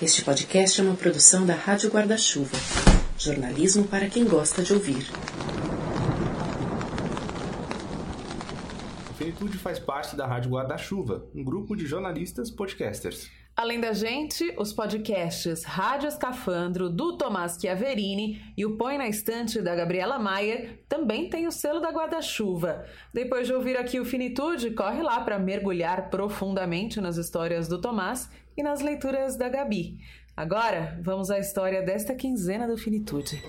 Este podcast é uma produção da Rádio Guarda-Chuva. Jornalismo para quem gosta de ouvir. O Finitude faz parte da Rádio Guarda-Chuva, um grupo de jornalistas podcasters. Além da gente, os podcasts Rádio Escafandro, do Tomás Chiaverini e o Põe na Estante, da Gabriela Maia, também tem o selo da Guarda-Chuva. Depois de ouvir aqui o Finitude, corre lá para mergulhar profundamente nas histórias do Tomás e nas leituras da Gabi. Agora, vamos à história desta quinzena do Finitude.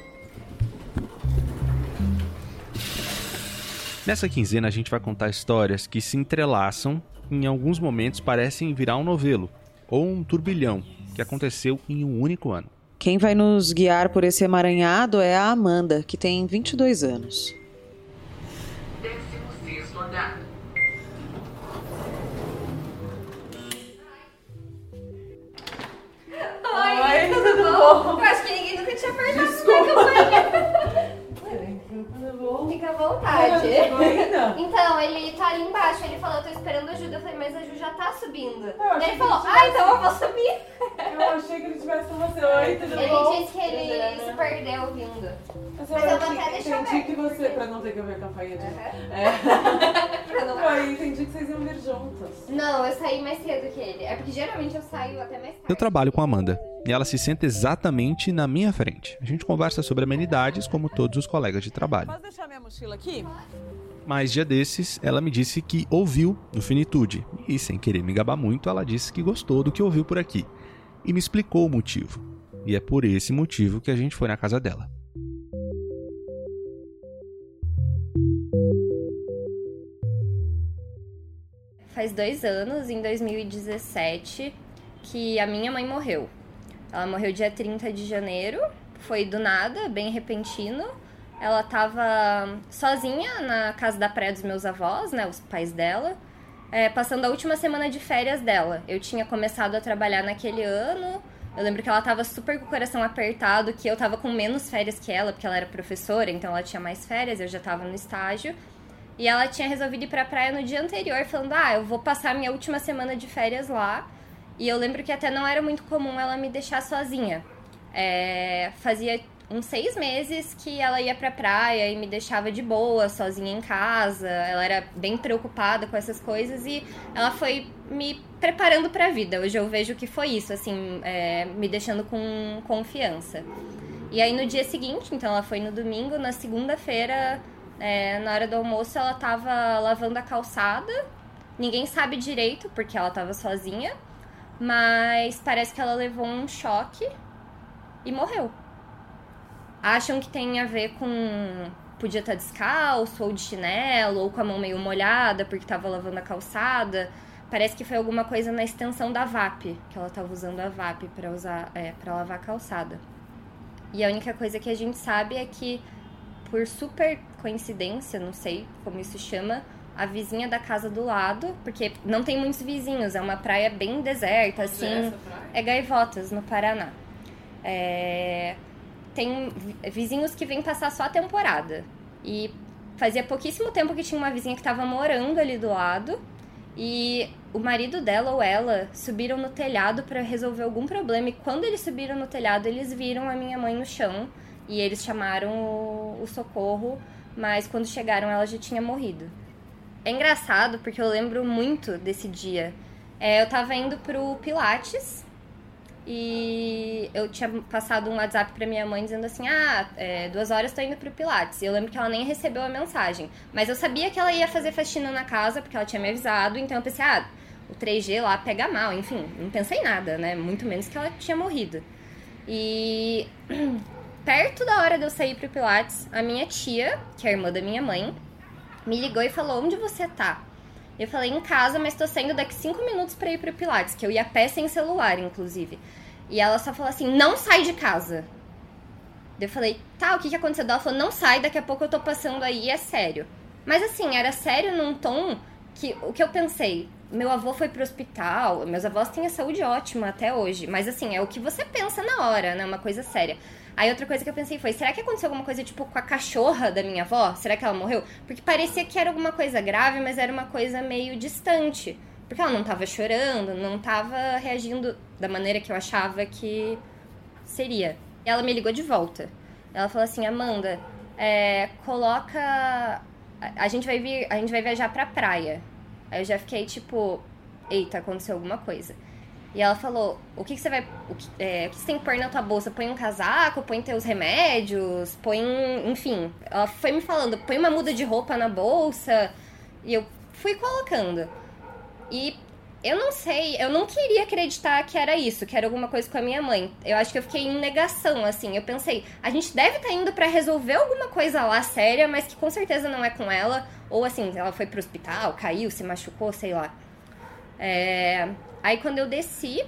Nessa quinzena a gente vai contar histórias que se entrelaçam e em alguns momentos parecem virar um novelo ou um turbilhão que aconteceu em um único ano. Quem vai nos guiar por esse emaranhado é a Amanda, que tem 22 anos. Eu acho que ninguém nunca tinha perguntado Desculpa. Fica à vontade. Então, ele tá ali embaixo. Ele falou, eu tô esperando ajuda. Eu falei, mas a Ju já tá subindo. Ele falou, ah, então eu vou subir. Eu achei que ele tivesse com você. Oi, tudo ele bom? Ele disse que ele se perdeu vindo. Mas, mas eu vou até deixar Entendi que você, pra não ter que ouvir a campainha de... Uhum. É. Aí, entendi que vocês iam vir juntos. Não, eu saí mais cedo que ele. É porque geralmente eu saio até mais tarde. Eu trabalho com a Amanda. E ela se senta exatamente na minha frente. A gente conversa sobre amenidades como todos os colegas de trabalho. Posso deixar minha mochila aqui? Mas dia desses, ela me disse que ouviu no Finitude. E sem querer me gabar muito, ela disse que gostou do que ouviu por aqui. E me explicou o motivo. E é por esse motivo que a gente foi na casa dela. Faz dois anos, em 2017, que a minha mãe morreu. Ela morreu dia 30 de janeiro, foi do nada, bem repentino. Ela tava sozinha na casa da praia dos meus avós, né, os pais dela, é, passando a última semana de férias dela. Eu tinha começado a trabalhar naquele ano, eu lembro que ela tava super com o coração apertado, que eu tava com menos férias que ela, porque ela era professora, então ela tinha mais férias, eu já tava no estágio. E ela tinha resolvido ir pra praia no dia anterior, falando: Ah, eu vou passar minha última semana de férias lá. E eu lembro que até não era muito comum ela me deixar sozinha. É, fazia uns seis meses que ela ia pra praia e me deixava de boa, sozinha em casa. Ela era bem preocupada com essas coisas e ela foi me preparando pra vida. Hoje eu vejo que foi isso, assim, é, me deixando com confiança. E aí no dia seguinte, então ela foi no domingo, na segunda-feira, é, na hora do almoço, ela tava lavando a calçada. Ninguém sabe direito porque ela tava sozinha. Mas parece que ela levou um choque e morreu. Acham que tem a ver com. Podia estar descalço, ou de chinelo, ou com a mão meio molhada porque estava lavando a calçada. Parece que foi alguma coisa na extensão da VAP, que ela estava usando a VAP para usar é, para lavar a calçada. E a única coisa que a gente sabe é que, por super coincidência, não sei como isso chama, a vizinha da casa do lado, porque não tem muitos vizinhos, é uma praia bem deserta, assim. É, é Gaivotas, no Paraná. É, tem vizinhos que vêm passar só a temporada. E fazia pouquíssimo tempo que tinha uma vizinha que estava morando ali do lado. E o marido dela ou ela subiram no telhado para resolver algum problema. E quando eles subiram no telhado, eles viram a minha mãe no chão. E eles chamaram o, o socorro. Mas quando chegaram, ela já tinha morrido. É engraçado porque eu lembro muito desse dia. É, eu tava indo pro Pilates e eu tinha passado um WhatsApp pra minha mãe dizendo assim: ah, é, duas horas tô indo pro Pilates. E eu lembro que ela nem recebeu a mensagem. Mas eu sabia que ela ia fazer faxina na casa porque ela tinha me avisado. Então eu pensei: ah, o 3G lá pega mal. Enfim, não pensei nada, né? Muito menos que ela tinha morrido. E perto da hora de eu sair pro Pilates, a minha tia, que é a irmã da minha mãe, me ligou e falou: Onde você tá? Eu falei: Em casa, mas tô saindo daqui cinco minutos pra ir pro Pilates, que eu ia a pé sem celular, inclusive. E ela só falou assim: Não sai de casa. Eu falei: Tá, o que, que aconteceu? Ela falou: Não sai, daqui a pouco eu tô passando aí, é sério. Mas assim, era sério num tom que o que eu pensei, meu avô foi pro hospital, meus avós têm a saúde ótima até hoje, mas assim, é o que você pensa na hora, né? Uma coisa séria. Aí outra coisa que eu pensei foi, será que aconteceu alguma coisa tipo com a cachorra da minha avó? Será que ela morreu? Porque parecia que era alguma coisa grave, mas era uma coisa meio distante. Porque ela não tava chorando, não tava reagindo da maneira que eu achava que seria. E ela me ligou de volta. Ela falou assim: Amanda, é, coloca. A gente vai vir, a gente vai viajar pra praia. Aí eu já fiquei tipo, eita, aconteceu alguma coisa. E ela falou: o que, que você vai. O que, é, o que você tem que pôr na tua bolsa? Põe um casaco, põe teus remédios, põe. Enfim. Ela foi me falando: põe uma muda de roupa na bolsa. E eu fui colocando. E eu não sei, eu não queria acreditar que era isso, que era alguma coisa com a minha mãe. Eu acho que eu fiquei em negação, assim. Eu pensei, a gente deve estar tá indo para resolver alguma coisa lá séria, mas que com certeza não é com ela. Ou assim, ela foi pro hospital, caiu, se machucou, sei lá. É... Aí quando eu desci,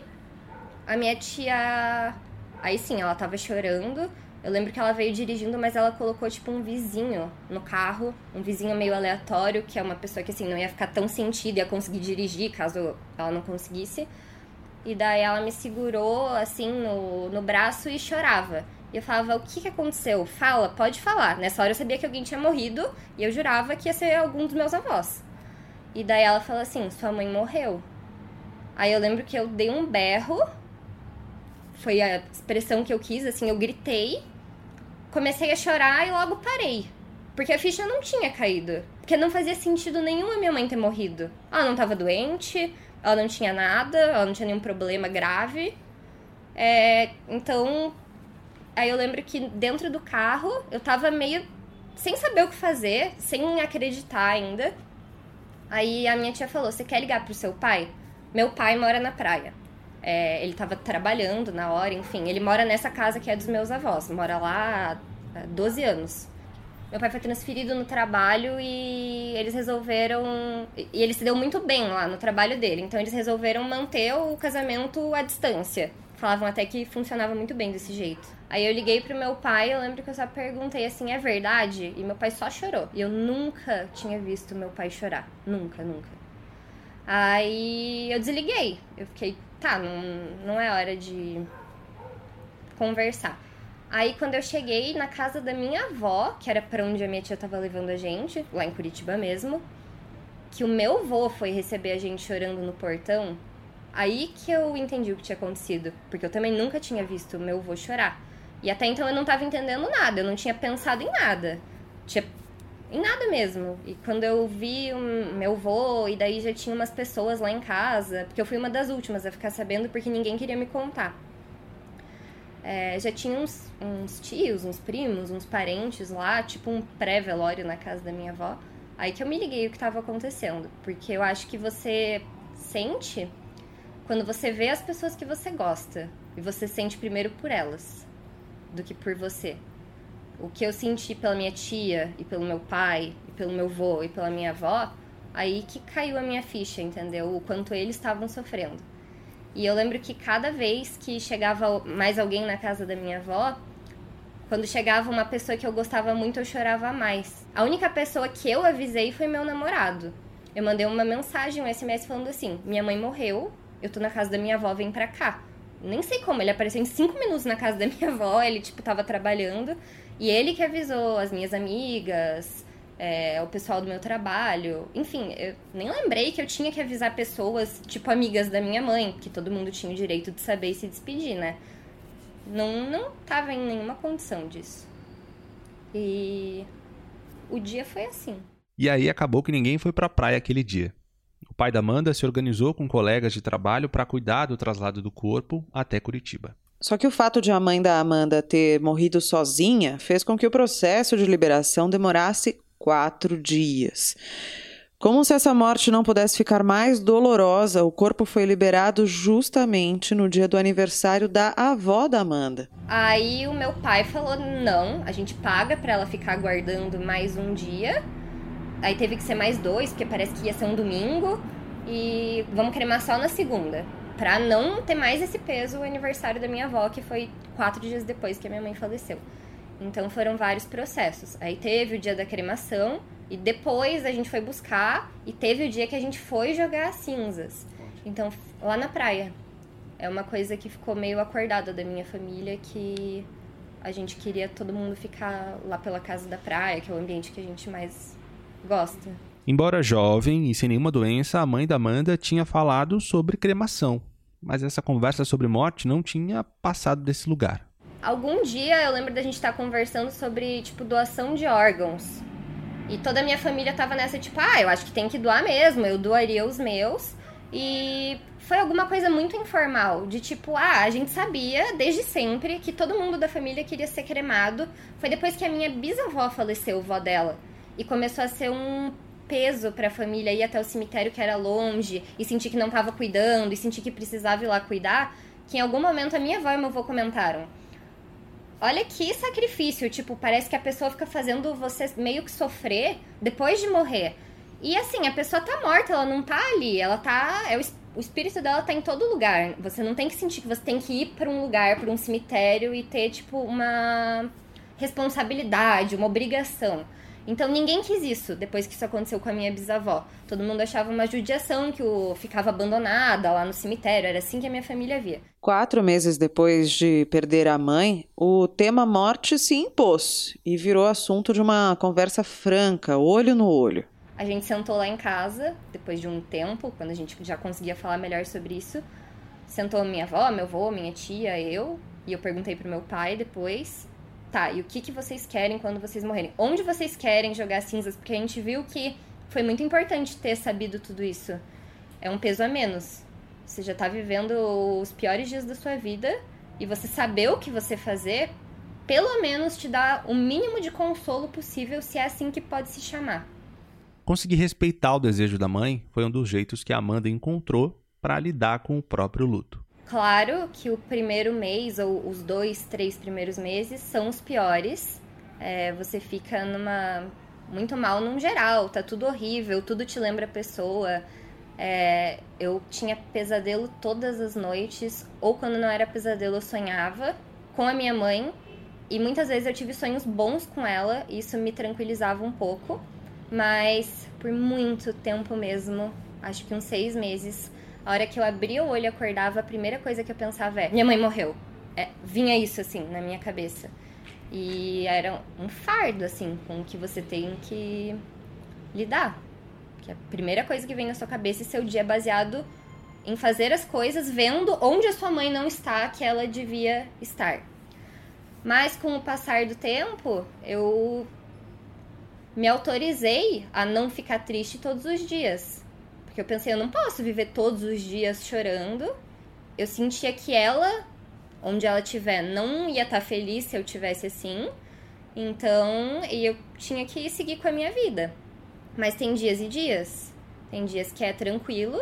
a minha tia. Aí sim, ela tava chorando. Eu lembro que ela veio dirigindo, mas ela colocou, tipo, um vizinho no carro. Um vizinho meio aleatório, que é uma pessoa que, assim, não ia ficar tão sentida, ia conseguir dirigir caso ela não conseguisse. E daí ela me segurou, assim, no, no braço e chorava. E eu falava, o que, que aconteceu? Fala, pode falar. Nessa hora eu sabia que alguém tinha morrido e eu jurava que ia ser algum dos meus avós. E daí ela falou assim, sua mãe morreu. Aí eu lembro que eu dei um berro, foi a expressão que eu quis, assim, eu gritei comecei a chorar e logo parei. Porque a ficha não tinha caído. Porque não fazia sentido nenhum a minha mãe ter morrido. Ela não estava doente, ela não tinha nada, ela não tinha nenhum problema grave. É, então, aí eu lembro que dentro do carro eu tava meio sem saber o que fazer, sem acreditar ainda. Aí a minha tia falou: Você quer ligar pro seu pai? Meu pai mora na praia. É, ele estava trabalhando na hora, enfim. Ele mora nessa casa que é dos meus avós. Mora lá há 12 anos. Meu pai foi transferido no trabalho e eles resolveram. E ele se deu muito bem lá no trabalho dele. Então eles resolveram manter o casamento à distância. Falavam até que funcionava muito bem desse jeito. Aí eu liguei pro meu pai, eu lembro que eu só perguntei assim, é verdade? E meu pai só chorou. E eu nunca tinha visto meu pai chorar. Nunca, nunca. Aí eu desliguei. Eu fiquei tá, não, não é hora de conversar. Aí quando eu cheguei na casa da minha avó, que era para onde a minha tia tava levando a gente, lá em Curitiba mesmo, que o meu avô foi receber a gente chorando no portão, aí que eu entendi o que tinha acontecido, porque eu também nunca tinha visto o meu avô chorar. E até então eu não tava entendendo nada, eu não tinha pensado em nada. Tinha em nada mesmo. E quando eu vi meu vô, e daí já tinha umas pessoas lá em casa, porque eu fui uma das últimas a ficar sabendo porque ninguém queria me contar. É, já tinha uns, uns, tios, uns primos, uns parentes lá, tipo um pré-velório na casa da minha avó. Aí que eu me liguei o que estava acontecendo. Porque eu acho que você sente quando você vê as pessoas que você gosta. E você sente primeiro por elas do que por você o que eu senti pela minha tia e pelo meu pai e pelo meu avô e pela minha avó, aí que caiu a minha ficha, entendeu? O quanto eles estavam sofrendo. E eu lembro que cada vez que chegava mais alguém na casa da minha avó, quando chegava uma pessoa que eu gostava muito, eu chorava mais. A única pessoa que eu avisei foi meu namorado. Eu mandei uma mensagem, um SMS falando assim: minha mãe morreu, eu tô na casa da minha avó, vem pra cá. Nem sei como, ele apareceu em cinco minutos na casa da minha avó, ele, tipo, tava trabalhando. E ele que avisou as minhas amigas, é, o pessoal do meu trabalho. Enfim, eu nem lembrei que eu tinha que avisar pessoas, tipo amigas da minha mãe, que todo mundo tinha o direito de saber e se despedir, né? Não, não tava em nenhuma condição disso. E o dia foi assim. E aí acabou que ninguém foi pra praia aquele dia. O pai da Amanda se organizou com colegas de trabalho para cuidar do traslado do corpo até Curitiba. Só que o fato de a mãe da Amanda ter morrido sozinha fez com que o processo de liberação demorasse quatro dias. Como se essa morte não pudesse ficar mais dolorosa, o corpo foi liberado justamente no dia do aniversário da avó da Amanda. Aí o meu pai falou: não, a gente paga para ela ficar aguardando mais um dia. Aí teve que ser mais dois, porque parece que ia ser um domingo. E vamos cremar só na segunda para não ter mais esse peso o aniversário da minha avó, que foi quatro dias depois que a minha mãe faleceu. Então foram vários processos. Aí teve o dia da cremação, e depois a gente foi buscar, e teve o dia que a gente foi jogar as cinzas. Então, lá na praia. É uma coisa que ficou meio acordada da minha família, que a gente queria todo mundo ficar lá pela casa da praia, que é o ambiente que a gente mais gosta. Embora jovem e sem nenhuma doença, a mãe da Amanda tinha falado sobre cremação, mas essa conversa sobre morte não tinha passado desse lugar. Algum dia eu lembro da gente estar conversando sobre, tipo, doação de órgãos. E toda a minha família tava nessa, tipo, ah, eu acho que tem que doar mesmo, eu doaria os meus. E foi alguma coisa muito informal, de tipo, ah, a gente sabia desde sempre que todo mundo da família queria ser cremado. Foi depois que a minha bisavó faleceu, a vó dela. E começou a ser um peso para a família ir até o cemitério que era longe e sentir que não estava cuidando e sentir que precisava ir lá cuidar, que em algum momento a minha avó e meu avô comentaram: Olha que sacrifício, tipo, parece que a pessoa fica fazendo você meio que sofrer depois de morrer. E assim, a pessoa tá morta, ela não tá ali, ela tá. É o, o espírito dela tá em todo lugar. Você não tem que sentir que você tem que ir para um lugar, para um cemitério e ter, tipo, uma responsabilidade, uma obrigação. Então ninguém quis isso depois que isso aconteceu com a minha bisavó. Todo mundo achava uma judiação que o ficava abandonada lá no cemitério. Era assim que a minha família via. Quatro meses depois de perder a mãe, o tema morte se impôs e virou assunto de uma conversa franca, olho no olho. A gente sentou lá em casa, depois de um tempo, quando a gente já conseguia falar melhor sobre isso. Sentou minha avó, meu avô, minha tia, eu. E eu perguntei pro meu pai depois. Tá, e o que, que vocês querem quando vocês morrerem? Onde vocês querem jogar cinzas? Porque a gente viu que foi muito importante ter sabido tudo isso. É um peso a menos. Você já tá vivendo os piores dias da sua vida e você saber o que você fazer, pelo menos te dá o mínimo de consolo possível, se é assim que pode se chamar. Conseguir respeitar o desejo da mãe foi um dos jeitos que a Amanda encontrou para lidar com o próprio luto. Claro que o primeiro mês, ou os dois, três primeiros meses, são os piores. É, você fica numa. muito mal num geral, tá tudo horrível, tudo te lembra a pessoa. É, eu tinha pesadelo todas as noites, ou quando não era pesadelo, eu sonhava com a minha mãe. E muitas vezes eu tive sonhos bons com ela, e isso me tranquilizava um pouco. Mas por muito tempo mesmo, acho que uns seis meses, a hora que eu abria o olho e acordava, a primeira coisa que eu pensava é: minha mãe morreu. É, vinha isso assim na minha cabeça. E era um fardo, assim, com o que você tem que lidar. Que a primeira coisa que vem na sua cabeça e seu dia é baseado em fazer as coisas vendo onde a sua mãe não está, que ela devia estar. Mas com o passar do tempo, eu me autorizei a não ficar triste todos os dias. Porque eu pensei, eu não posso viver todos os dias chorando. Eu sentia que ela, onde ela estiver, não ia estar tá feliz se eu tivesse assim. Então, eu tinha que seguir com a minha vida. Mas tem dias e dias. Tem dias que é tranquilo,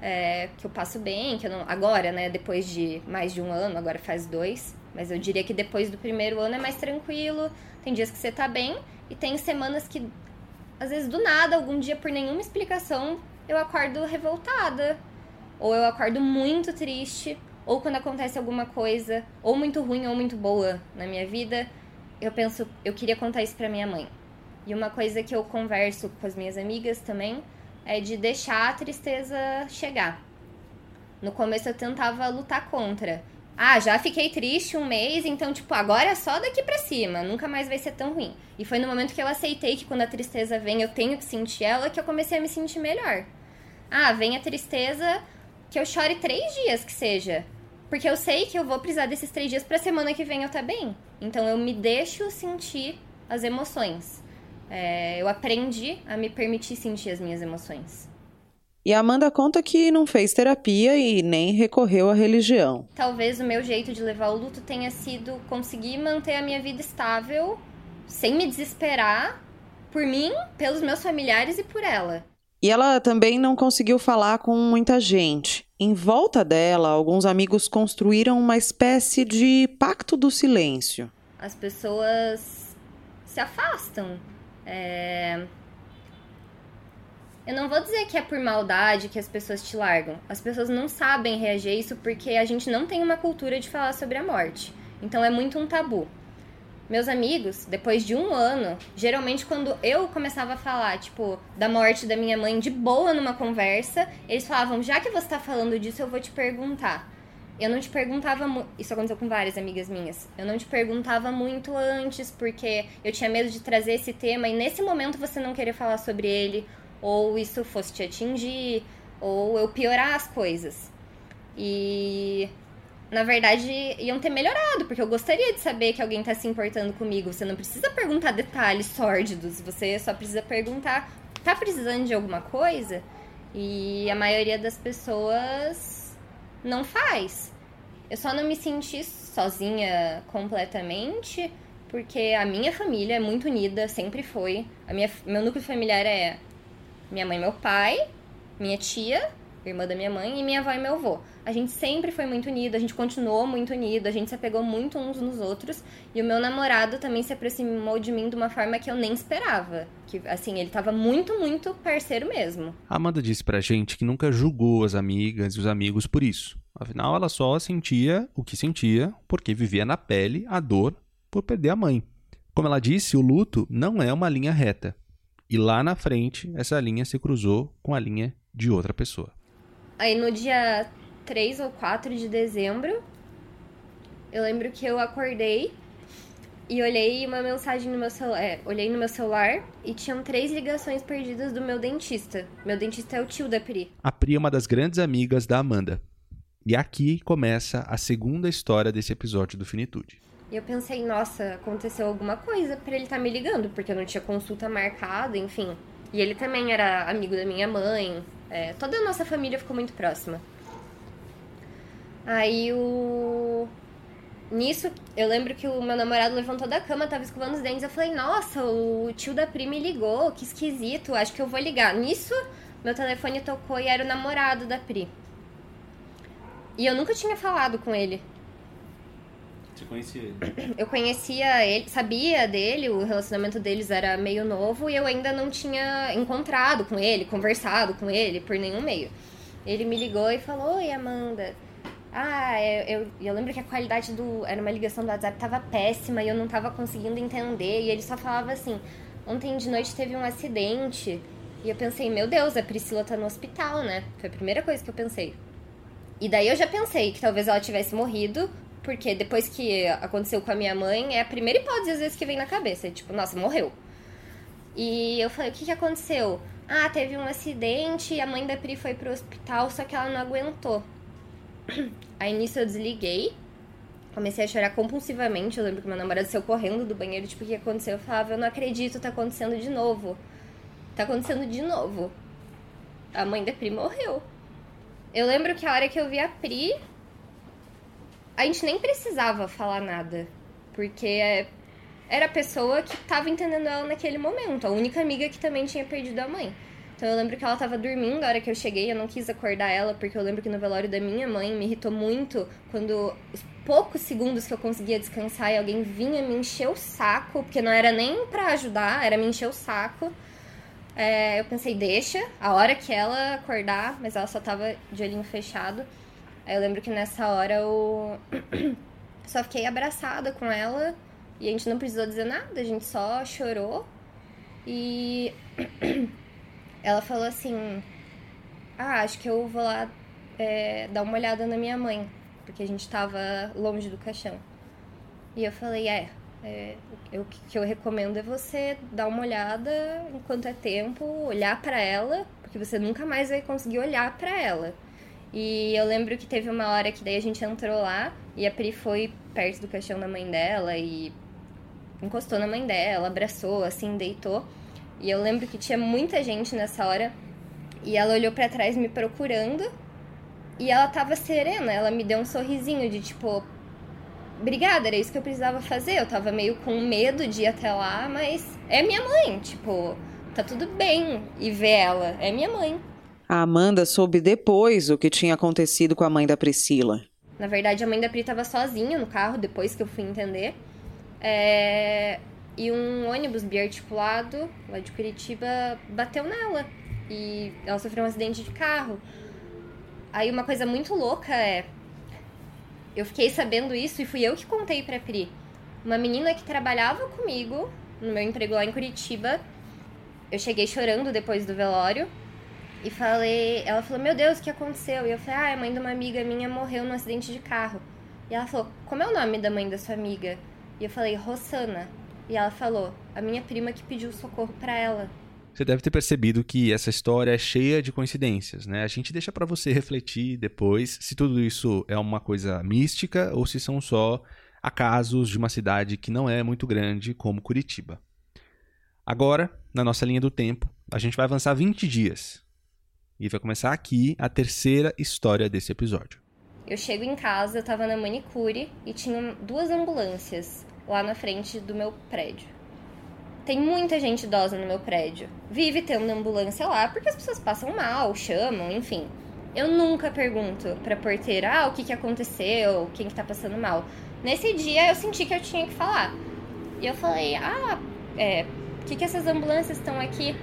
é, que eu passo bem, que eu não. Agora, né? Depois de mais de um ano, agora faz dois. Mas eu diria que depois do primeiro ano é mais tranquilo. Tem dias que você tá bem. E tem semanas que, às vezes, do nada, algum dia, por nenhuma explicação, eu acordo revoltada. Ou eu acordo muito triste. Ou quando acontece alguma coisa, ou muito ruim ou muito boa na minha vida, eu penso, eu queria contar isso pra minha mãe. E uma coisa que eu converso com as minhas amigas também é de deixar a tristeza chegar. No começo eu tentava lutar contra. Ah, já fiquei triste um mês, então, tipo, agora é só daqui pra cima, nunca mais vai ser tão ruim. E foi no momento que eu aceitei que quando a tristeza vem eu tenho que sentir ela que eu comecei a me sentir melhor. Ah, vem a tristeza, que eu chore três dias que seja. Porque eu sei que eu vou precisar desses três dias pra semana que vem eu tá bem. Então eu me deixo sentir as emoções. É, eu aprendi a me permitir sentir as minhas emoções. E a Amanda conta que não fez terapia e nem recorreu à religião. Talvez o meu jeito de levar o luto tenha sido conseguir manter a minha vida estável, sem me desesperar, por mim, pelos meus familiares e por ela. E ela também não conseguiu falar com muita gente. Em volta dela, alguns amigos construíram uma espécie de pacto do silêncio. As pessoas se afastam. É... Eu não vou dizer que é por maldade que as pessoas te largam. As pessoas não sabem reagir a isso porque a gente não tem uma cultura de falar sobre a morte. Então é muito um tabu. Meus amigos, depois de um ano, geralmente quando eu começava a falar, tipo, da morte da minha mãe de boa numa conversa, eles falavam: já que você tá falando disso, eu vou te perguntar. Eu não te perguntava muito. Isso aconteceu com várias amigas minhas. Eu não te perguntava muito antes, porque eu tinha medo de trazer esse tema e nesse momento você não querer falar sobre ele ou isso fosse te atingir, ou eu piorar as coisas. E na verdade iam ter melhorado, porque eu gostaria de saber que alguém tá se importando comigo. Você não precisa perguntar detalhes sórdidos, você só precisa perguntar: tá precisando de alguma coisa? E a maioria das pessoas não faz. Eu só não me senti sozinha completamente, porque a minha família é muito unida, sempre foi. A minha, meu núcleo familiar é minha mãe e meu pai, minha tia, irmã da minha mãe, e minha avó e meu avô. A gente sempre foi muito unido, a gente continuou muito unido, a gente se apegou muito uns nos outros. E o meu namorado também se aproximou de mim de uma forma que eu nem esperava. Que, assim, ele tava muito, muito parceiro mesmo. A Amanda disse pra gente que nunca julgou as amigas e os amigos por isso. Afinal, ela só sentia o que sentia porque vivia na pele a dor por perder a mãe. Como ela disse, o luto não é uma linha reta. E lá na frente, essa linha se cruzou com a linha de outra pessoa. Aí no dia 3 ou 4 de dezembro, eu lembro que eu acordei e olhei uma mensagem no meu celular. É, olhei no meu celular e tinham três ligações perdidas do meu dentista. Meu dentista é o tio da Pri. A Pri é uma das grandes amigas da Amanda. E aqui começa a segunda história desse episódio do Finitude. E eu pensei, nossa, aconteceu alguma coisa para ele estar tá me ligando, porque eu não tinha consulta marcada, enfim. E ele também era amigo da minha mãe. É, toda a nossa família ficou muito próxima. Aí o. Nisso, eu lembro que o meu namorado levantou da cama, tava escovando os dentes. Eu falei, nossa, o tio da Pri me ligou, que esquisito, acho que eu vou ligar. Nisso, meu telefone tocou e era o namorado da Pri. E eu nunca tinha falado com ele. Você conhecia ele? Eu conhecia ele, sabia dele, o relacionamento deles era meio novo e eu ainda não tinha encontrado com ele, conversado com ele por nenhum meio. Ele me ligou e falou: Oi, Amanda. Ah, eu, eu, eu lembro que a qualidade do. Era uma ligação do WhatsApp, tava péssima e eu não tava conseguindo entender. E ele só falava assim: Ontem de noite teve um acidente. E eu pensei: Meu Deus, a Priscila tá no hospital, né? Foi a primeira coisa que eu pensei. E daí eu já pensei que talvez ela tivesse morrido porque depois que aconteceu com a minha mãe, é a primeira hipótese às vezes que vem na cabeça. É tipo, nossa, morreu. E eu falei, o que, que aconteceu? Ah, teve um acidente e a mãe da Pri foi pro hospital, só que ela não aguentou. Aí nisso eu desliguei. Comecei a chorar compulsivamente. Eu lembro que meu namorado saiu correndo do banheiro, tipo, o que aconteceu? Eu falava, eu não acredito, tá acontecendo de novo. Tá acontecendo de novo. A mãe da Pri morreu. Eu lembro que a hora que eu vi a Pri, a gente nem precisava falar nada. Porque era a pessoa que tava entendendo ela naquele momento. A única amiga que também tinha perdido a mãe. Então eu lembro que ela tava dormindo a hora que eu cheguei, eu não quis acordar ela, porque eu lembro que no velório da minha mãe me irritou muito quando os poucos segundos que eu conseguia descansar e alguém vinha me encher o saco, porque não era nem para ajudar, era me encher o saco. É, eu pensei, deixa, a hora que ela acordar, mas ela só tava de olhinho fechado. Aí eu lembro que nessa hora eu só fiquei abraçada com ela e a gente não precisou dizer nada, a gente só chorou. E ela falou assim: Ah, acho que eu vou lá é, dar uma olhada na minha mãe, porque a gente tava longe do caixão. E eu falei: É, é o que eu recomendo é você dar uma olhada enquanto é tempo, olhar para ela, porque você nunca mais vai conseguir olhar para ela. E eu lembro que teve uma hora que daí a gente entrou lá e a Pri foi perto do caixão da mãe dela e encostou na mãe dela, abraçou, assim, deitou. E eu lembro que tinha muita gente nessa hora e ela olhou para trás me procurando e ela tava serena, ela me deu um sorrisinho de tipo, obrigada, era isso que eu precisava fazer. Eu tava meio com medo de ir até lá, mas é minha mãe, tipo, tá tudo bem e ver ela, é minha mãe. A Amanda soube depois o que tinha acontecido com a mãe da Priscila. Na verdade, a mãe da Pri estava sozinha no carro, depois que eu fui entender. É... E um ônibus biarticulado, lá de Curitiba, bateu nela. E ela sofreu um acidente de carro. Aí uma coisa muito louca é... Eu fiquei sabendo isso e fui eu que contei pra Pri. Uma menina que trabalhava comigo, no meu emprego lá em Curitiba, eu cheguei chorando depois do velório e falei, ela falou, meu Deus, o que aconteceu? E eu falei, ah, a mãe de uma amiga minha morreu num acidente de carro. E ela falou, como é o nome da mãe da sua amiga? E eu falei, Rossana. E ela falou, a minha prima que pediu socorro para ela. Você deve ter percebido que essa história é cheia de coincidências, né? A gente deixa para você refletir depois se tudo isso é uma coisa mística ou se são só acasos de uma cidade que não é muito grande como Curitiba. Agora, na nossa linha do tempo, a gente vai avançar 20 dias. E vai começar aqui a terceira história desse episódio. Eu chego em casa, eu tava na manicure e tinha duas ambulâncias lá na frente do meu prédio. Tem muita gente idosa no meu prédio. Vive tendo ambulância lá porque as pessoas passam mal, chamam, enfim. Eu nunca pergunto pra porteira, ah, o que que aconteceu, quem que tá passando mal. Nesse dia eu senti que eu tinha que falar. E eu falei, ah, é, o que que essas ambulâncias estão aqui?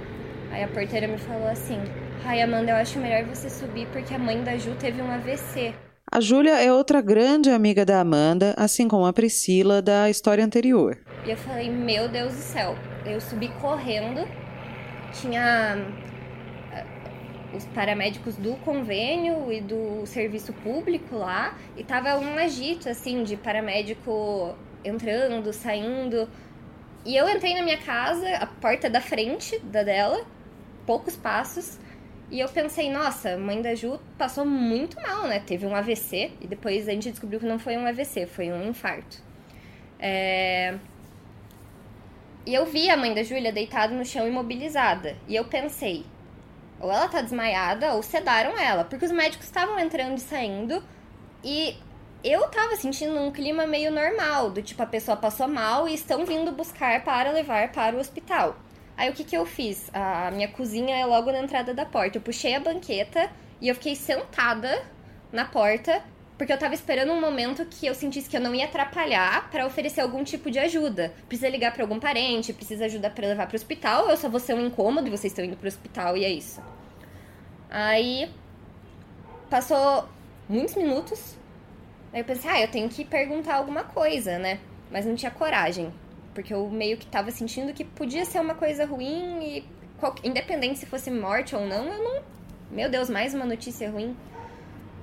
Aí a porteira me falou assim, ai Amanda, eu acho melhor você subir porque a mãe da Ju teve um AVC. A Júlia é outra grande amiga da Amanda, assim como a Priscila da história anterior. E eu falei, meu Deus do céu. Eu subi correndo, tinha uh, os paramédicos do convênio e do serviço público lá, e tava um agito, assim, de paramédico entrando, saindo. E eu entrei na minha casa, a porta da frente da dela, poucos passos, e eu pensei, nossa, mãe da Ju passou muito mal, né? Teve um AVC e depois a gente descobriu que não foi um AVC, foi um infarto. É... E eu vi a mãe da Júlia deitada no chão imobilizada. E eu pensei, ou ela tá desmaiada ou sedaram ela, porque os médicos estavam entrando e saindo e eu tava sentindo um clima meio normal, do tipo a pessoa passou mal e estão vindo buscar para levar para o hospital. Aí o que, que eu fiz? A minha cozinha é logo na entrada da porta. Eu puxei a banqueta e eu fiquei sentada na porta, porque eu tava esperando um momento que eu sentisse que eu não ia atrapalhar para oferecer algum tipo de ajuda. Precisa ligar para algum parente, precisa ajudar para levar para o hospital, ou eu só vou ser um incômodo e vocês estão indo para o hospital e é isso. Aí passou muitos minutos. Aí eu pensei, ah, eu tenho que perguntar alguma coisa, né? Mas não tinha coragem porque eu meio que tava sentindo que podia ser uma coisa ruim e independente se fosse morte ou não, eu não. Meu Deus, mais uma notícia ruim.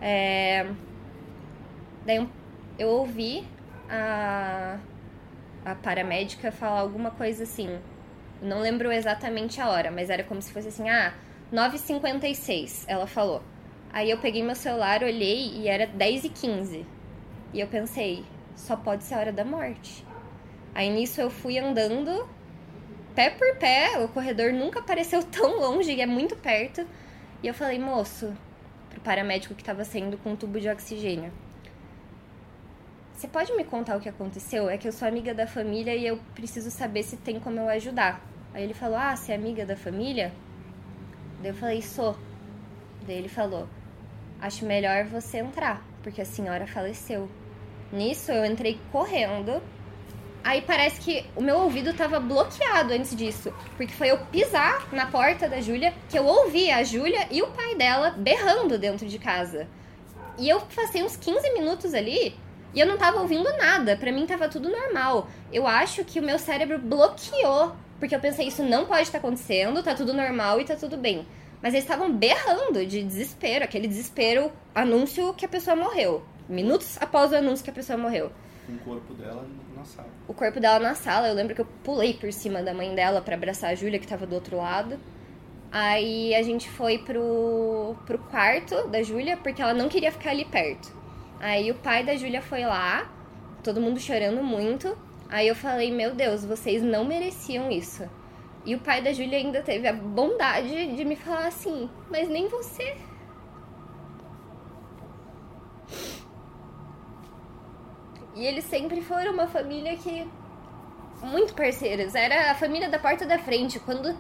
É... Daí eu ouvi a, a paramédica falar alguma coisa assim. Não lembro exatamente a hora, mas era como se fosse assim: ah, 9h56, ela falou. Aí eu peguei meu celular, olhei e era 10h15. E eu pensei: só pode ser a hora da morte. Aí nisso eu fui andando, pé por pé, o corredor nunca pareceu tão longe e é muito perto. E eu falei, moço, pro paramédico que tava saindo com um tubo de oxigênio. Você pode me contar o que aconteceu? É que eu sou amiga da família e eu preciso saber se tem como eu ajudar. Aí ele falou: Ah, você é amiga da família? Daí eu falei: Sou. Daí ele falou: Acho melhor você entrar, porque a senhora faleceu. Nisso eu entrei correndo, Aí parece que o meu ouvido tava bloqueado antes disso. Porque foi eu pisar na porta da Júlia que eu ouvi a Júlia e o pai dela berrando dentro de casa. E eu passei uns 15 minutos ali e eu não tava ouvindo nada. Para mim tava tudo normal. Eu acho que o meu cérebro bloqueou. Porque eu pensei, isso não pode estar tá acontecendo, tá tudo normal e tá tudo bem. Mas eles estavam berrando de desespero, aquele desespero, anúncio que a pessoa morreu. Minutos após o anúncio que a pessoa morreu. Com o corpo dela na sala. O corpo dela na sala. Eu lembro que eu pulei por cima da mãe dela para abraçar a Júlia, que tava do outro lado. Aí a gente foi pro, pro quarto da Júlia, porque ela não queria ficar ali perto. Aí o pai da Júlia foi lá, todo mundo chorando muito. Aí eu falei, meu Deus, vocês não mereciam isso. E o pai da Júlia ainda teve a bondade de me falar assim, mas nem você. E eles sempre foram uma família que. Muito parceiras. Era a família da porta da frente. Quando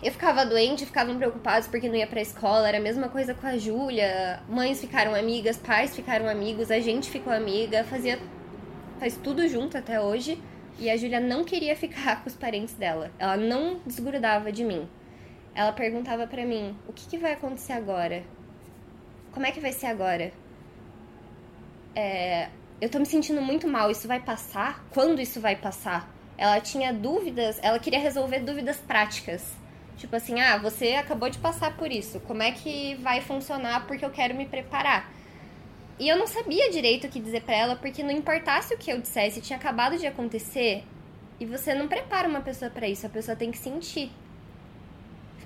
eu ficava doente, ficavam preocupados porque não ia pra escola. Era a mesma coisa com a Júlia. Mães ficaram amigas, pais ficaram amigos, a gente ficou amiga. Fazia. Faz tudo junto até hoje. E a Júlia não queria ficar com os parentes dela. Ela não desgrudava de mim. Ela perguntava para mim: o que, que vai acontecer agora? Como é que vai ser agora? É, eu tô me sentindo muito mal, isso vai passar? Quando isso vai passar? Ela tinha dúvidas, ela queria resolver dúvidas práticas. Tipo assim, ah, você acabou de passar por isso, como é que vai funcionar porque eu quero me preparar? E eu não sabia direito o que dizer para ela, porque não importasse o que eu dissesse, tinha acabado de acontecer, e você não prepara uma pessoa para isso, a pessoa tem que sentir.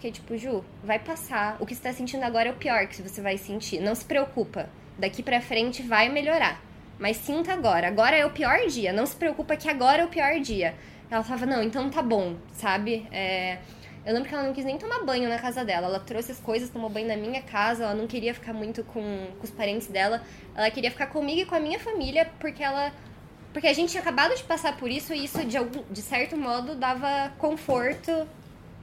que é tipo, Ju, vai passar. O que você tá sentindo agora é o pior que você vai sentir. Não se preocupa. Daqui pra frente vai melhorar. Mas sinta agora. Agora é o pior dia. Não se preocupa que agora é o pior dia. Ela falava, não, então tá bom, sabe? É... Eu lembro que ela não quis nem tomar banho na casa dela. Ela trouxe as coisas, tomou banho na minha casa. Ela não queria ficar muito com, com os parentes dela. Ela queria ficar comigo e com a minha família, porque ela. Porque a gente tinha acabado de passar por isso e isso, de, algum, de certo modo, dava conforto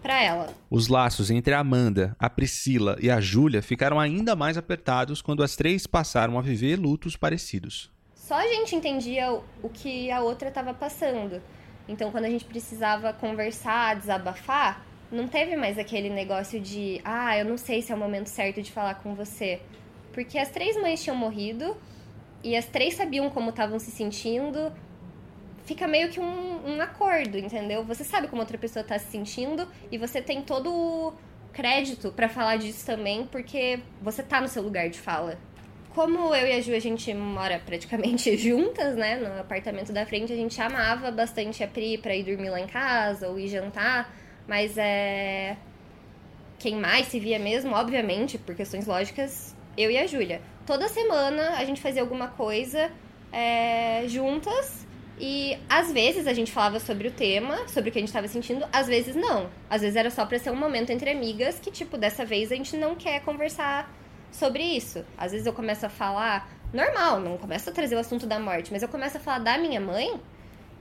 para ela. Os laços entre a Amanda, a Priscila e a Júlia ficaram ainda mais apertados quando as três passaram a viver lutos parecidos. Só a gente entendia o que a outra estava passando. Então, quando a gente precisava conversar, desabafar, não teve mais aquele negócio de, ah, eu não sei se é o momento certo de falar com você. Porque as três mães tinham morrido e as três sabiam como estavam se sentindo. Fica meio que um, um acordo, entendeu? Você sabe como outra pessoa tá se sentindo e você tem todo o crédito para falar disso também, porque você tá no seu lugar de fala. Como eu e a Ju, a gente mora praticamente juntas, né? No apartamento da frente, a gente amava bastante a Pri pra ir dormir lá em casa ou ir jantar. Mas é. Quem mais se via mesmo, obviamente, por questões lógicas, eu e a Júlia. Toda semana a gente fazia alguma coisa é, juntas e às vezes a gente falava sobre o tema, sobre o que a gente estava sentindo, às vezes não. Às vezes era só pra ser um momento entre amigas que, tipo, dessa vez a gente não quer conversar sobre isso. Às vezes eu começo a falar, normal, não começo a trazer o assunto da morte, mas eu começo a falar da minha mãe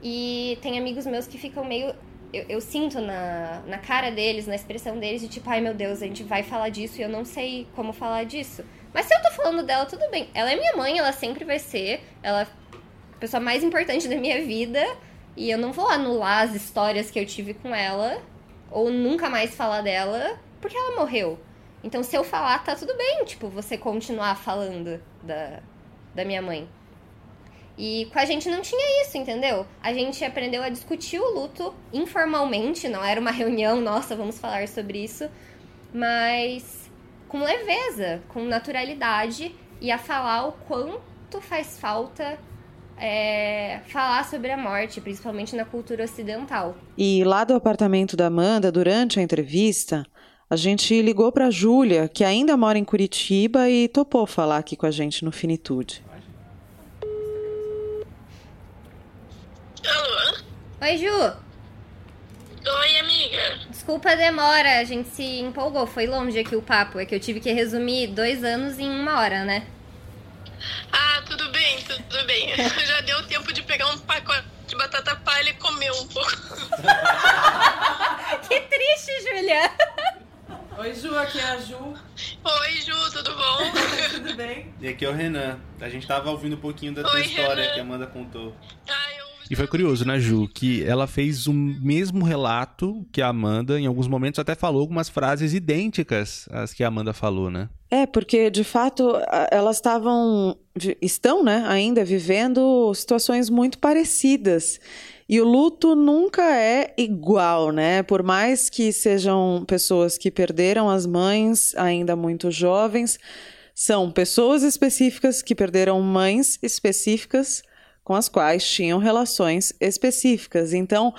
e tem amigos meus que ficam meio. Eu, eu sinto na, na cara deles, na expressão deles, de tipo, ai meu Deus, a gente vai falar disso e eu não sei como falar disso. Mas se eu tô falando dela, tudo bem. Ela é minha mãe, ela sempre vai ser. Ela é a pessoa mais importante da minha vida. E eu não vou anular as histórias que eu tive com ela. Ou nunca mais falar dela. Porque ela morreu. Então, se eu falar, tá tudo bem, tipo, você continuar falando da, da minha mãe. E com a gente não tinha isso, entendeu? A gente aprendeu a discutir o luto informalmente, não era uma reunião, nossa, vamos falar sobre isso, mas com leveza, com naturalidade e a falar o quanto faz falta é, falar sobre a morte, principalmente na cultura ocidental. E lá do apartamento da Amanda, durante a entrevista, a gente ligou para a Júlia, que ainda mora em Curitiba e topou falar aqui com a gente no Finitude. Alô? Oi, Ju. Oi, amiga. Desculpa a demora, a gente se empolgou, foi longe aqui o papo. É que eu tive que resumir dois anos em uma hora, né? Ah, tudo bem, tudo bem. Já deu tempo de pegar um pacote de batata palha e comer um pouco. que triste, Julia. Oi, Ju, aqui é a Ju. Oi, Ju, tudo bom? Tudo bem? E aqui é o Renan. A gente tava ouvindo um pouquinho da tua Oi, história Renan. que a Amanda contou. Ah, eu... E foi curioso, né, Ju, que ela fez o mesmo relato que a Amanda, em alguns momentos até falou algumas frases idênticas às que a Amanda falou, né? É, porque de fato elas estavam, estão, né, ainda vivendo situações muito parecidas. E o luto nunca é igual, né? Por mais que sejam pessoas que perderam as mães ainda muito jovens, são pessoas específicas que perderam mães específicas com as quais tinham relações específicas. Então,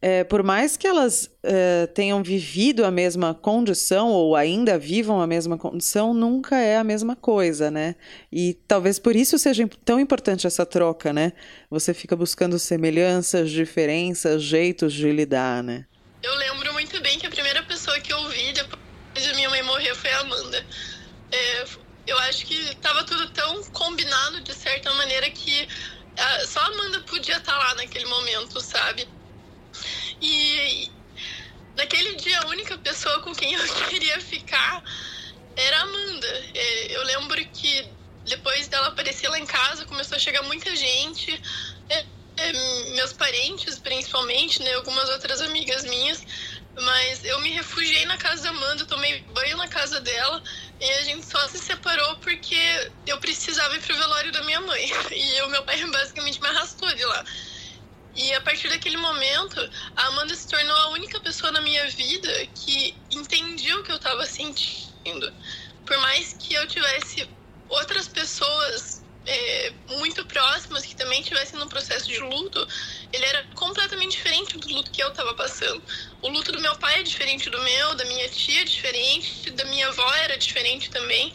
é, por mais que elas é, tenham vivido a mesma condição ou ainda vivam a mesma condição, nunca é a mesma coisa, né? E talvez por isso seja tão importante essa troca, né? Você fica buscando semelhanças, diferenças, jeitos de lidar, né? Eu lembro muito bem que a primeira pessoa que eu vi depois de minha mãe morrer foi a Amanda. É, eu acho que tava tudo tão combinado de certa maneira que ah, só a Amanda podia estar lá naquele momento, sabe? E naquele dia a única pessoa com quem eu queria ficar era a Amanda. Eu lembro que depois dela aparecer lá em casa começou a chegar muita gente. É, é, meus parentes, principalmente, né? Algumas outras amigas minhas. Mas eu me refugiei na casa da Amanda, tomei banho na casa dela e a gente só se separou porque eu precisava ir pro velório da minha mãe. E o meu pai basicamente me arrastou de lá. E a partir daquele momento, a Amanda se tornou a única pessoa na minha vida que entendia o que eu estava sentindo. Por mais que eu tivesse outras pessoas é, muito próximas que também estivessem no processo de luto, ele era completamente diferente do luto que eu tava passando. O luto do meu pai é diferente do meu, da minha tia é diferente, da minha avó era diferente também.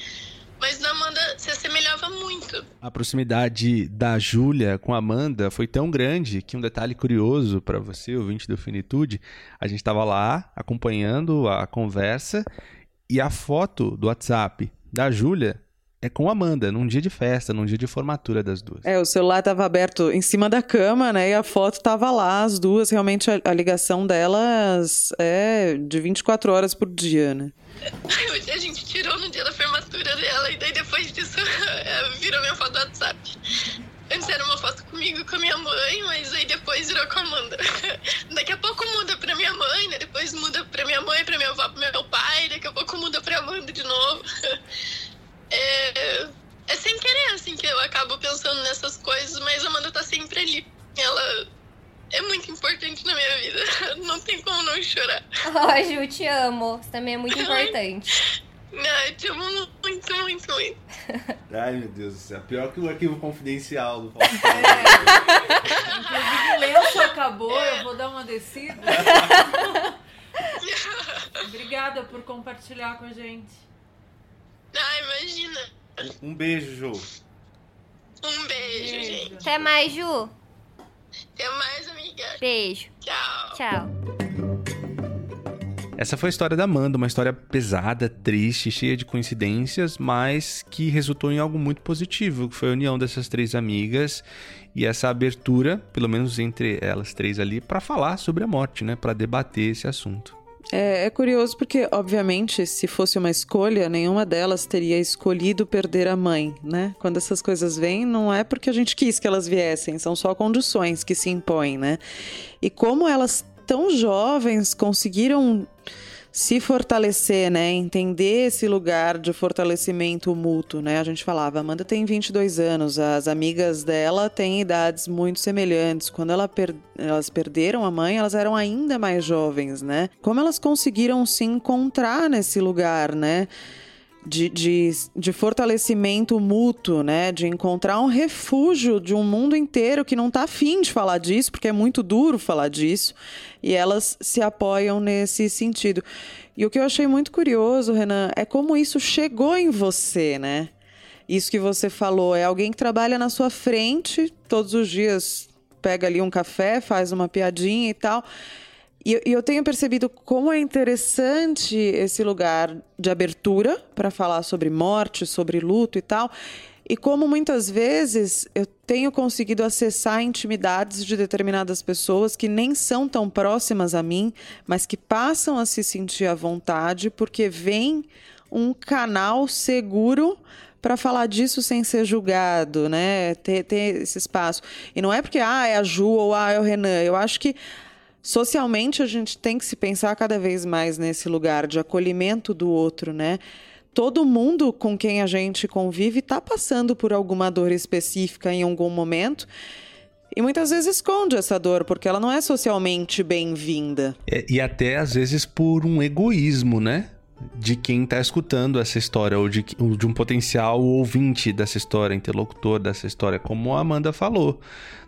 Mas da Amanda se assemelhava muito. A proximidade da Júlia com a Amanda foi tão grande que um detalhe curioso para você, ouvinte do Finitude, a gente estava lá acompanhando a conversa e a foto do WhatsApp da Júlia é com a Amanda, num dia de festa, num dia de formatura das duas. É, o celular estava aberto em cima da cama, né? E a foto estava lá, as duas. Realmente a, a, ligação delas é de 24 horas por dia, né? A gente tirou no dia da formatura dela e daí depois disso é, virou minha foto do WhatsApp. Antes era uma foto comigo com a minha mãe, mas aí depois virou com a Amanda. Daqui a pouco muda pra minha mãe, né? Depois muda pra minha mãe, pra minha avó, pro meu pai, daqui a pouco muda pra Amanda de novo. É, é sem querer, assim, que eu acabo pensando nessas coisas, mas a Amanda tá sempre ali. Ela é muito importante na minha vida. Não tem como não chorar. Ó, oh, Ju, te amo. Você também é muito importante. Não, eu te amo muito, muito, muito. Ai, meu Deus do céu. Pior que o arquivo confidencial do. É. Inclusive, o lenço acabou, eu vou dar uma descida. Obrigada por compartilhar com a gente. Ah, imagina. Um beijo, Ju. Um beijo, beijo. gente. Até mais, Ju. Até mais, amiga. Beijo. Tchau. Tchau. Essa foi a história da Amanda, uma história pesada, triste, cheia de coincidências, mas que resultou em algo muito positivo, que foi a união dessas três amigas e essa abertura, pelo menos entre elas três ali, para falar sobre a morte, né, para debater esse assunto. É, é, curioso porque, obviamente, se fosse uma escolha, nenhuma delas teria escolhido perder a mãe, né? Quando essas coisas vêm, não é porque a gente quis que elas viessem, são só condições que se impõem, né? E como elas, tão jovens, conseguiram se fortalecer, né? Entender esse lugar de fortalecimento mútuo, né? A gente falava, Amanda tem 22 anos, as amigas dela têm idades muito semelhantes. Quando ela per... elas perderam a mãe, elas eram ainda mais jovens, né? Como elas conseguiram se encontrar nesse lugar, né? De, de, de, fortalecimento mútuo, né? De encontrar um refúgio de um mundo inteiro que não está afim de falar disso, porque é muito duro falar disso, e elas se apoiam nesse sentido. E o que eu achei muito curioso, Renan, é como isso chegou em você, né? Isso que você falou, é alguém que trabalha na sua frente todos os dias, pega ali um café, faz uma piadinha e tal. E, eu tenho percebido como é interessante esse lugar de abertura para falar sobre morte, sobre luto e tal. E como muitas vezes eu tenho conseguido acessar intimidades de determinadas pessoas que nem são tão próximas a mim, mas que passam a se sentir à vontade porque vem um canal seguro para falar disso sem ser julgado, né? Ter, ter esse espaço. E não é porque ah, é a Ju ou ah, é o Renan. Eu acho que socialmente a gente tem que se pensar cada vez mais nesse lugar de acolhimento do outro, né? Todo mundo com quem a gente convive está passando por alguma dor específica em algum momento. E muitas vezes esconde essa dor, porque ela não é socialmente bem-vinda. É, e até às vezes por um egoísmo, né? De quem está escutando essa história, ou de, de, um potencial ouvinte dessa história, interlocutor dessa história, como a Amanda falou,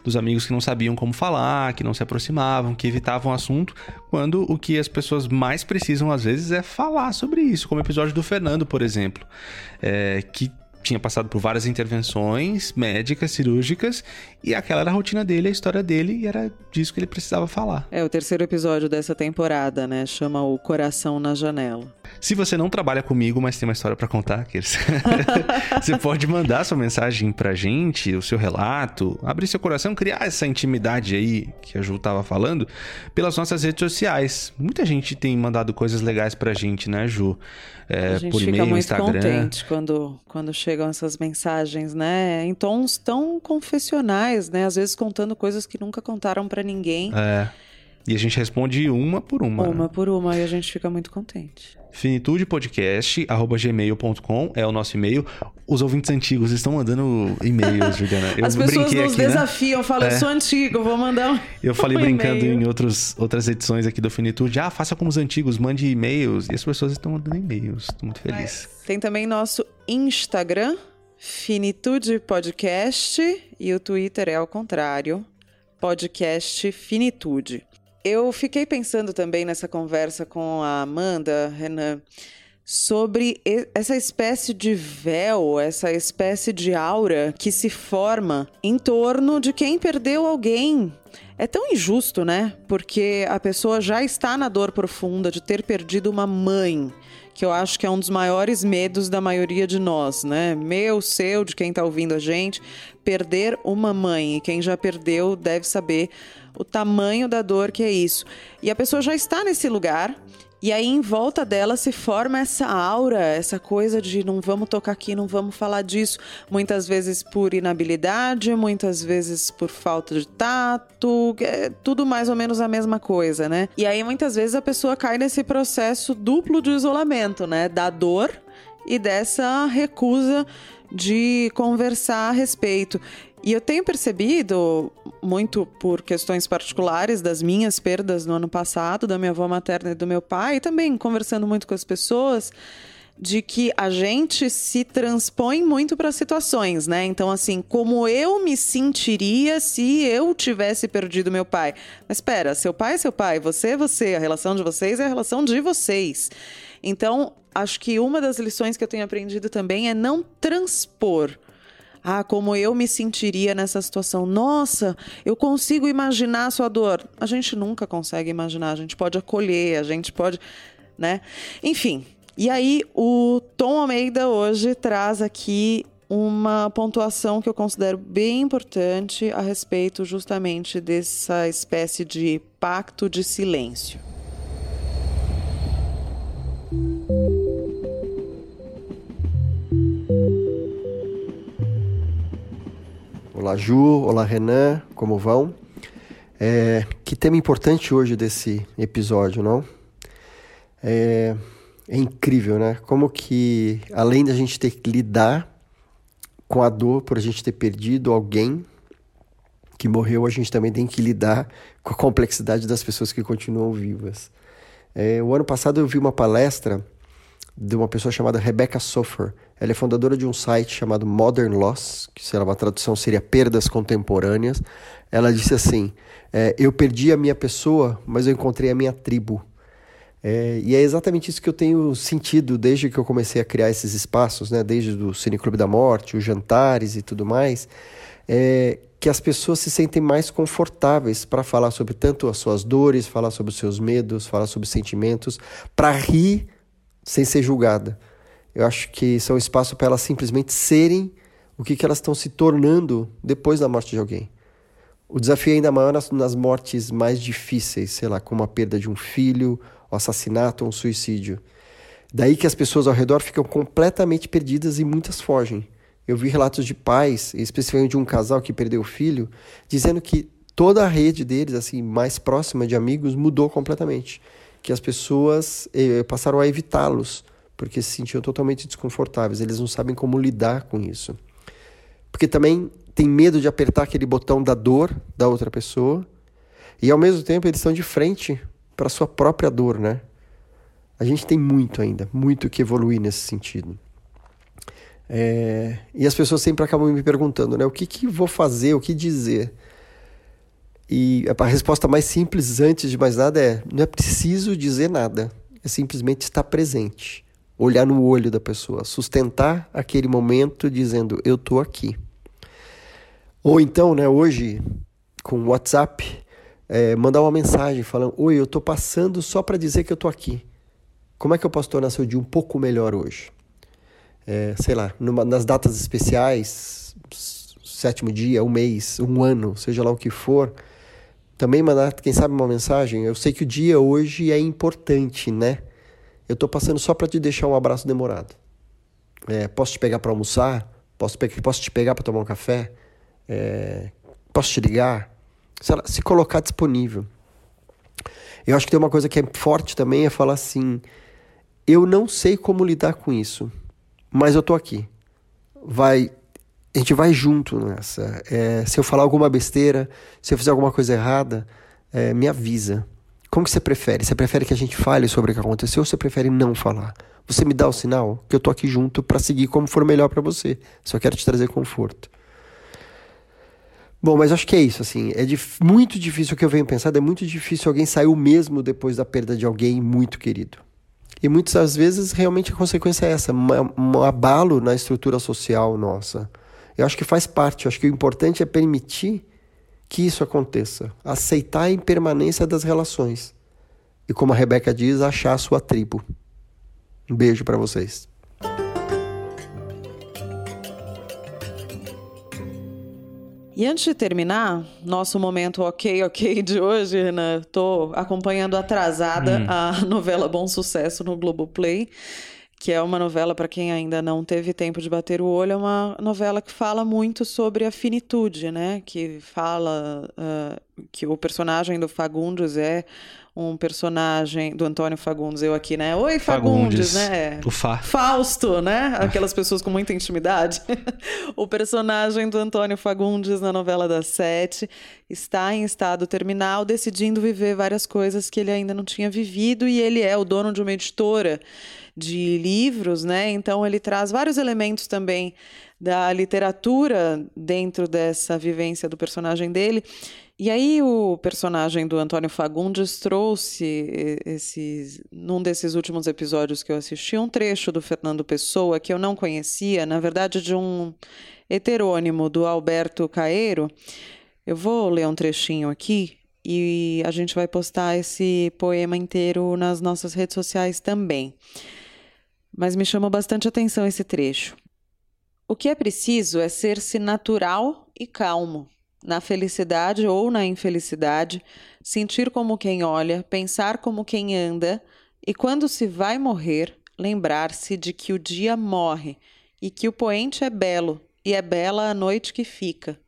dos amigos que não sabiam como falar, que não se aproximavam, que evitavam o assunto, quando o que as pessoas mais precisam às vezes é falar sobre isso, como o episódio do Fernando, por exemplo, é, que tinha passado por várias intervenções médicas, cirúrgicas, e aquela era a rotina dele, a história dele, e era disso que ele precisava falar. É o terceiro episódio dessa temporada, né? Chama O Coração na Janela. Se você não trabalha comigo, mas tem uma história para contar, você pode mandar sua mensagem pra gente, o seu relato, abrir seu coração, criar essa intimidade aí que a Ju tava falando, pelas nossas redes sociais. Muita gente tem mandado coisas legais pra gente, né, Ju? É, a gente por fica muito Instagram. contente quando, quando chegam essas mensagens, né? Em tons tão confessionais, né? Às vezes contando coisas que nunca contaram para ninguém. É. E a gente responde uma por uma. Uma por uma e a gente fica muito contente. finitudepodcast.gmail.com é o nosso e-mail. Os ouvintes antigos estão mandando e-mails, Juliana. Eu As pessoas nos aqui, né? desafiam, né? falam, eu sou antigo, vou mandar um Eu falei um brincando em outros, outras edições aqui do Finitude, ah, faça como os antigos, mande e-mails. E as pessoas estão mandando e-mails, estou muito feliz. Tem também nosso Instagram, Finitude Podcast, e o Twitter é ao contrário, podcast Finitude. Eu fiquei pensando também nessa conversa com a Amanda, Renan, sobre essa espécie de véu, essa espécie de aura que se forma em torno de quem perdeu alguém. É tão injusto, né? Porque a pessoa já está na dor profunda de ter perdido uma mãe, que eu acho que é um dos maiores medos da maioria de nós, né? Meu, seu, de quem está ouvindo a gente, perder uma mãe. E quem já perdeu deve saber o tamanho da dor que é isso. E a pessoa já está nesse lugar. E aí, em volta dela, se forma essa aura, essa coisa de não vamos tocar aqui, não vamos falar disso. Muitas vezes por inabilidade, muitas vezes por falta de tato, é tudo mais ou menos a mesma coisa, né? E aí, muitas vezes, a pessoa cai nesse processo duplo de isolamento, né? Da dor e dessa recusa de conversar a respeito. E eu tenho percebido, muito por questões particulares das minhas perdas no ano passado, da minha avó materna e do meu pai, e também conversando muito com as pessoas, de que a gente se transpõe muito para situações, né? Então, assim, como eu me sentiria se eu tivesse perdido meu pai? Mas espera, seu pai é seu pai, você é você, a relação de vocês é a relação de vocês. Então, acho que uma das lições que eu tenho aprendido também é não transpor ah, como eu me sentiria nessa situação. Nossa, eu consigo imaginar a sua dor. A gente nunca consegue imaginar, a gente pode acolher, a gente pode, né? Enfim. E aí o Tom Almeida hoje traz aqui uma pontuação que eu considero bem importante a respeito justamente dessa espécie de pacto de silêncio. Olá, Ju. Olá, Renan. Como vão? É, que tema importante hoje desse episódio, não? É, é incrível, né? Como que, além da gente ter que lidar com a dor por a gente ter perdido alguém que morreu, a gente também tem que lidar com a complexidade das pessoas que continuam vivas. É, o ano passado eu vi uma palestra de uma pessoa chamada Rebecca Sofer. Ela é fundadora de um site chamado Modern Loss, que será uma tradução seria perdas contemporâneas. Ela disse assim: é, eu perdi a minha pessoa, mas eu encontrei a minha tribo. É, e é exatamente isso que eu tenho sentido desde que eu comecei a criar esses espaços, né? desde o Cine Clube da Morte, os jantares e tudo mais, é, que as pessoas se sentem mais confortáveis para falar sobre tanto as suas dores, falar sobre os seus medos, falar sobre sentimentos, para rir sem ser julgada. Eu acho que são espaço para elas simplesmente serem o que, que elas estão se tornando depois da morte de alguém. O desafio é ainda maior nas, nas mortes mais difíceis, sei lá, como a perda de um filho, o assassinato ou um suicídio. Daí que as pessoas ao redor ficam completamente perdidas e muitas fogem. Eu vi relatos de pais, especialmente de um casal que perdeu o filho, dizendo que toda a rede deles, assim, mais próxima de amigos, mudou completamente que as pessoas eh, passaram a evitá-los, porque se sentiam totalmente desconfortáveis, eles não sabem como lidar com isso. Porque também tem medo de apertar aquele botão da dor da outra pessoa, e ao mesmo tempo eles estão de frente para a sua própria dor, né? A gente tem muito ainda, muito que evoluir nesse sentido. É, e as pessoas sempre acabam me perguntando, né? O que, que vou fazer, o que dizer? E a resposta mais simples, antes de mais nada, é: não é preciso dizer nada, é simplesmente estar presente, olhar no olho da pessoa, sustentar aquele momento dizendo: eu estou aqui. Ou então, né, hoje, com o WhatsApp, é, mandar uma mensagem falando: Oi, eu estou passando só para dizer que eu estou aqui. Como é que eu posso tornar seu dia um pouco melhor hoje? É, sei lá, numa, nas datas especiais, sétimo dia, um mês, um ano, seja lá o que for também mandar, quem sabe, uma mensagem. Eu sei que o dia hoje é importante, né? Eu tô passando só para te deixar um abraço demorado. É, posso te pegar para almoçar? Posso, posso te pegar para tomar um café? É, posso te ligar? Se colocar disponível. Eu acho que tem uma coisa que é forte também é falar assim: eu não sei como lidar com isso, mas eu tô aqui. Vai a gente vai junto nessa. É, se eu falar alguma besteira, se eu fizer alguma coisa errada, é, me avisa. Como que você prefere? Você prefere que a gente fale sobre o que aconteceu ou você prefere não falar? Você me dá o sinal que eu tô aqui junto para seguir como for melhor para você. Só quero te trazer conforto. Bom, mas acho que é isso, assim. É dif muito difícil o que eu venho pensando, é muito difícil alguém sair o mesmo depois da perda de alguém muito querido. E muitas vezes realmente a consequência é essa, um abalo na estrutura social nossa. Eu acho que faz parte, eu acho que o importante é permitir que isso aconteça, aceitar a impermanência das relações. E como a Rebeca diz, achar a sua tribo. Um beijo para vocês. E antes de terminar, nosso momento ok, ok de hoje, Renan, tô acompanhando atrasada hum. a novela Bom Sucesso no Globoplay, que é uma novela, para quem ainda não teve tempo de bater o olho, é uma novela que fala muito sobre a finitude, né? Que fala uh, que o personagem do Fagundes é um personagem do Antônio Fagundes, eu aqui, né? Oi, Fagundes, Fagundes né? O Fá. Fausto, né? Aquelas pessoas com muita intimidade. o personagem do Antônio Fagundes na novela das sete está em estado terminal, decidindo viver várias coisas que ele ainda não tinha vivido, e ele é o dono de uma editora de livros, né? Então ele traz vários elementos também da literatura dentro dessa vivência do personagem dele. E aí o personagem do Antônio Fagundes trouxe esses, num desses últimos episódios que eu assisti, um trecho do Fernando Pessoa que eu não conhecia, na verdade de um heterônimo do Alberto Caeiro. Eu vou ler um trechinho aqui e a gente vai postar esse poema inteiro nas nossas redes sociais também. Mas me chamou bastante atenção esse trecho. O que é preciso é ser-se natural e calmo na felicidade ou na infelicidade, sentir como quem olha, pensar como quem anda, e quando se vai morrer, lembrar-se de que o dia morre e que o poente é belo e é bela a noite que fica.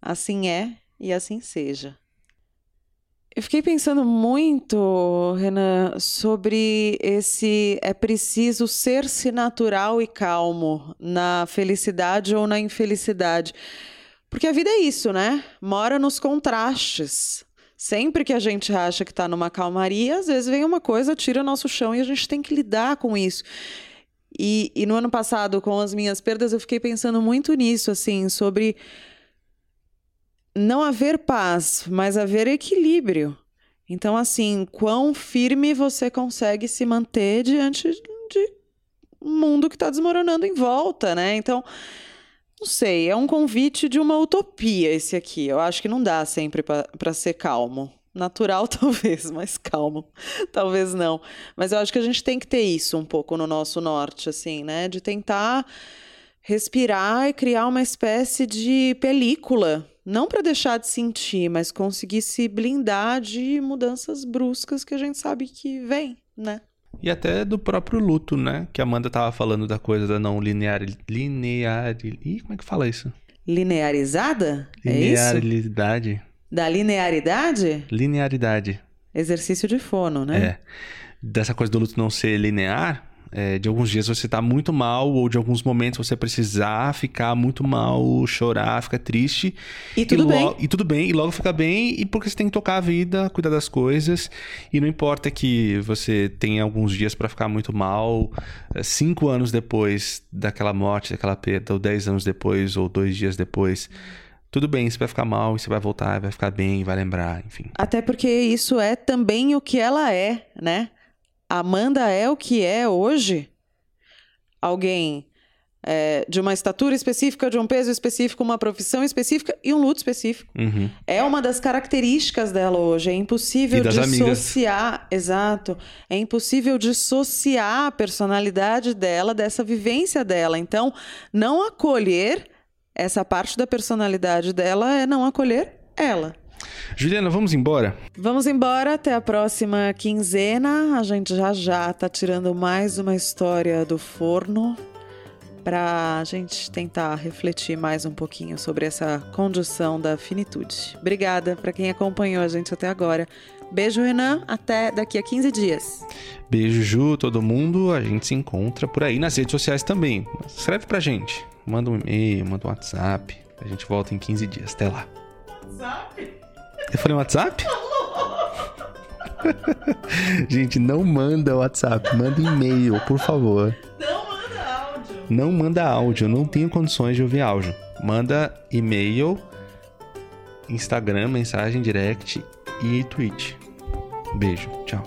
Assim é e assim seja. Eu fiquei pensando muito, Renan, sobre esse é preciso ser-se natural e calmo na felicidade ou na infelicidade. Porque a vida é isso, né? Mora nos contrastes. Sempre que a gente acha que está numa calmaria, às vezes vem uma coisa, tira nosso chão e a gente tem que lidar com isso. E, e no ano passado, com as minhas perdas, eu fiquei pensando muito nisso, assim, sobre não haver paz, mas haver equilíbrio. Então, assim, quão firme você consegue se manter diante de um mundo que está desmoronando em volta, né? Então, não sei, é um convite de uma utopia esse aqui. Eu acho que não dá sempre para ser calmo. Natural, talvez, mas calmo, talvez não. Mas eu acho que a gente tem que ter isso um pouco no nosso norte, assim, né? De tentar respirar e criar uma espécie de película. Não para deixar de sentir, mas conseguir se blindar de mudanças bruscas que a gente sabe que vem, né? E até do próprio luto, né? Que a Amanda tava falando da coisa da não linear... Linear... Ih, como é que fala isso? Linearizada? Linearidade. É isso? Da linearidade? Linearidade. Exercício de fono, né? É. Dessa coisa do luto não ser linear, é, de alguns dias você tá muito mal, ou de alguns momentos você precisar ficar muito mal, chorar, ficar triste. E tudo e bem. E tudo bem, e logo fica bem, e porque você tem que tocar a vida, cuidar das coisas. E não importa que você tenha alguns dias para ficar muito mal, é, cinco anos depois daquela morte, daquela perda, ou dez anos depois, ou dois dias depois. Tudo bem, você vai ficar mal, você vai voltar, vai ficar bem, vai lembrar, enfim. Até porque isso é também o que ela é, né? Amanda é o que é hoje? Alguém é, de uma estatura específica, de um peso específico, uma profissão específica e um luto específico. Uhum. É uma das características dela hoje. É impossível dissociar. Exato. É impossível dissociar a personalidade dela dessa vivência dela. Então, não acolher essa parte da personalidade dela é não acolher ela. Juliana, vamos embora? Vamos embora, até a próxima quinzena. A gente já já tá tirando mais uma história do forno para a gente tentar refletir mais um pouquinho sobre essa condição da finitude. Obrigada para quem acompanhou a gente até agora. Beijo, Renan. Até daqui a 15 dias. Beijo, Ju, todo mundo. A gente se encontra por aí nas redes sociais também. Escreve pra gente. Manda um e-mail, manda um WhatsApp. A gente volta em 15 dias. Até lá. WhatsApp? Eu falei WhatsApp? Gente, não manda WhatsApp, manda e-mail, por favor. Não manda áudio. Não manda áudio, não tenho condições de ouvir áudio. Manda e-mail, Instagram, mensagem direct e tweet. Beijo, tchau.